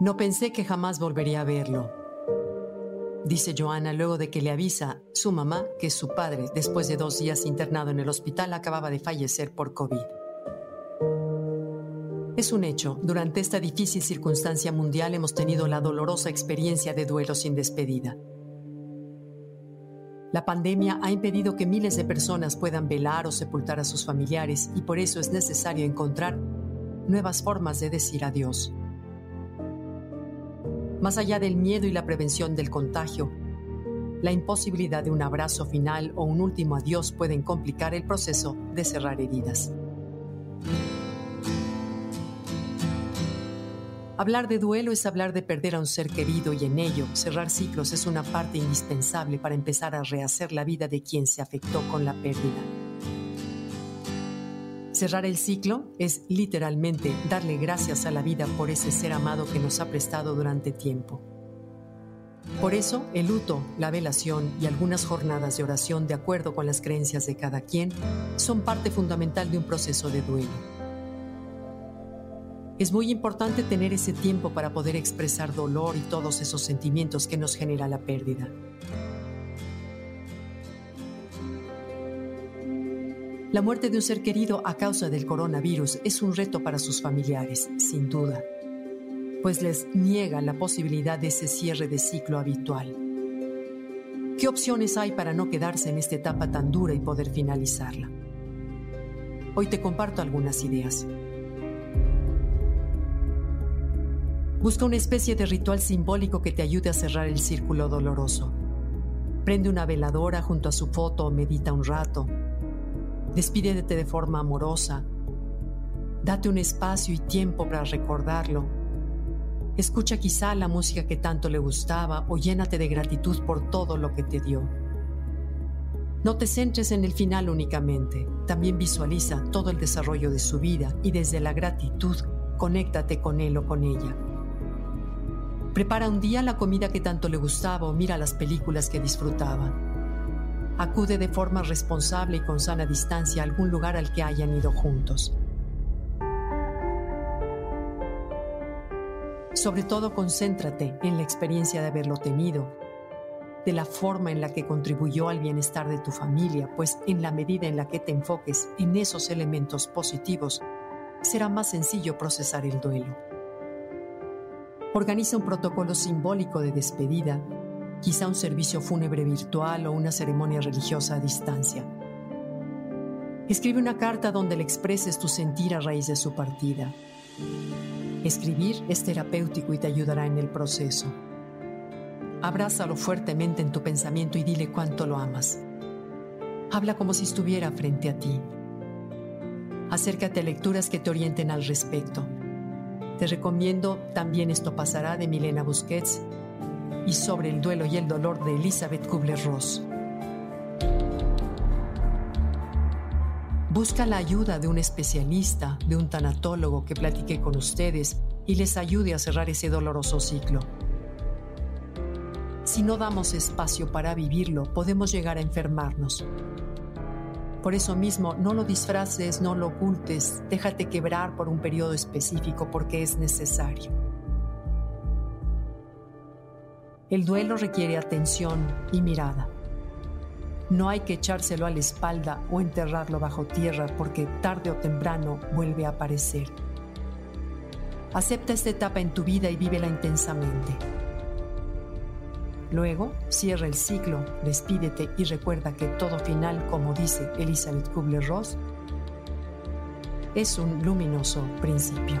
No pensé que jamás volvería a verlo. Dice Joana luego de que le avisa su mamá que su padre, después de dos días internado en el hospital, acababa de fallecer por COVID. Es un hecho, durante esta difícil circunstancia mundial hemos tenido la dolorosa experiencia de duelo sin despedida. La pandemia ha impedido que miles de personas puedan velar o sepultar a sus familiares y por eso es necesario encontrar nuevas formas de decir adiós. Más allá del miedo y la prevención del contagio, la imposibilidad de un abrazo final o un último adiós pueden complicar el proceso de cerrar heridas. Hablar de duelo es hablar de perder a un ser querido y en ello cerrar ciclos es una parte indispensable para empezar a rehacer la vida de quien se afectó con la pérdida. Cerrar el ciclo es literalmente darle gracias a la vida por ese ser amado que nos ha prestado durante tiempo. Por eso, el luto, la velación y algunas jornadas de oración de acuerdo con las creencias de cada quien son parte fundamental de un proceso de duelo. Es muy importante tener ese tiempo para poder expresar dolor y todos esos sentimientos que nos genera la pérdida. La muerte de un ser querido a causa del coronavirus es un reto para sus familiares, sin duda, pues les niega la posibilidad de ese cierre de ciclo habitual. ¿Qué opciones hay para no quedarse en esta etapa tan dura y poder finalizarla? Hoy te comparto algunas ideas. Busca una especie de ritual simbólico que te ayude a cerrar el círculo doloroso. Prende una veladora junto a su foto o medita un rato Despídete de forma amorosa. Date un espacio y tiempo para recordarlo. Escucha quizá la música que tanto le gustaba o llénate de gratitud por todo lo que te dio. No te centres en el final únicamente, también visualiza todo el desarrollo de su vida y desde la gratitud conéctate con él o con ella. Prepara un día la comida que tanto le gustaba o mira las películas que disfrutaba. Acude de forma responsable y con sana distancia a algún lugar al que hayan ido juntos. Sobre todo concéntrate en la experiencia de haberlo tenido, de la forma en la que contribuyó al bienestar de tu familia, pues en la medida en la que te enfoques en esos elementos positivos, será más sencillo procesar el duelo. Organiza un protocolo simbólico de despedida quizá un servicio fúnebre virtual o una ceremonia religiosa a distancia. Escribe una carta donde le expreses tu sentir a raíz de su partida. Escribir es terapéutico y te ayudará en el proceso. Abrázalo fuertemente en tu pensamiento y dile cuánto lo amas. Habla como si estuviera frente a ti. Acércate a lecturas que te orienten al respecto. Te recomiendo También esto pasará de Milena Busquets y sobre el duelo y el dolor de Elizabeth Kubler-Ross. Busca la ayuda de un especialista, de un tanatólogo que platique con ustedes y les ayude a cerrar ese doloroso ciclo. Si no damos espacio para vivirlo, podemos llegar a enfermarnos. Por eso mismo, no lo disfraces, no lo ocultes, déjate quebrar por un periodo específico porque es necesario. El duelo requiere atención y mirada. No hay que echárselo a la espalda o enterrarlo bajo tierra porque tarde o temprano vuelve a aparecer. Acepta esta etapa en tu vida y vívela intensamente. Luego, cierra el ciclo, despídete y recuerda que todo final, como dice Elizabeth Kubler-Ross, es un luminoso principio.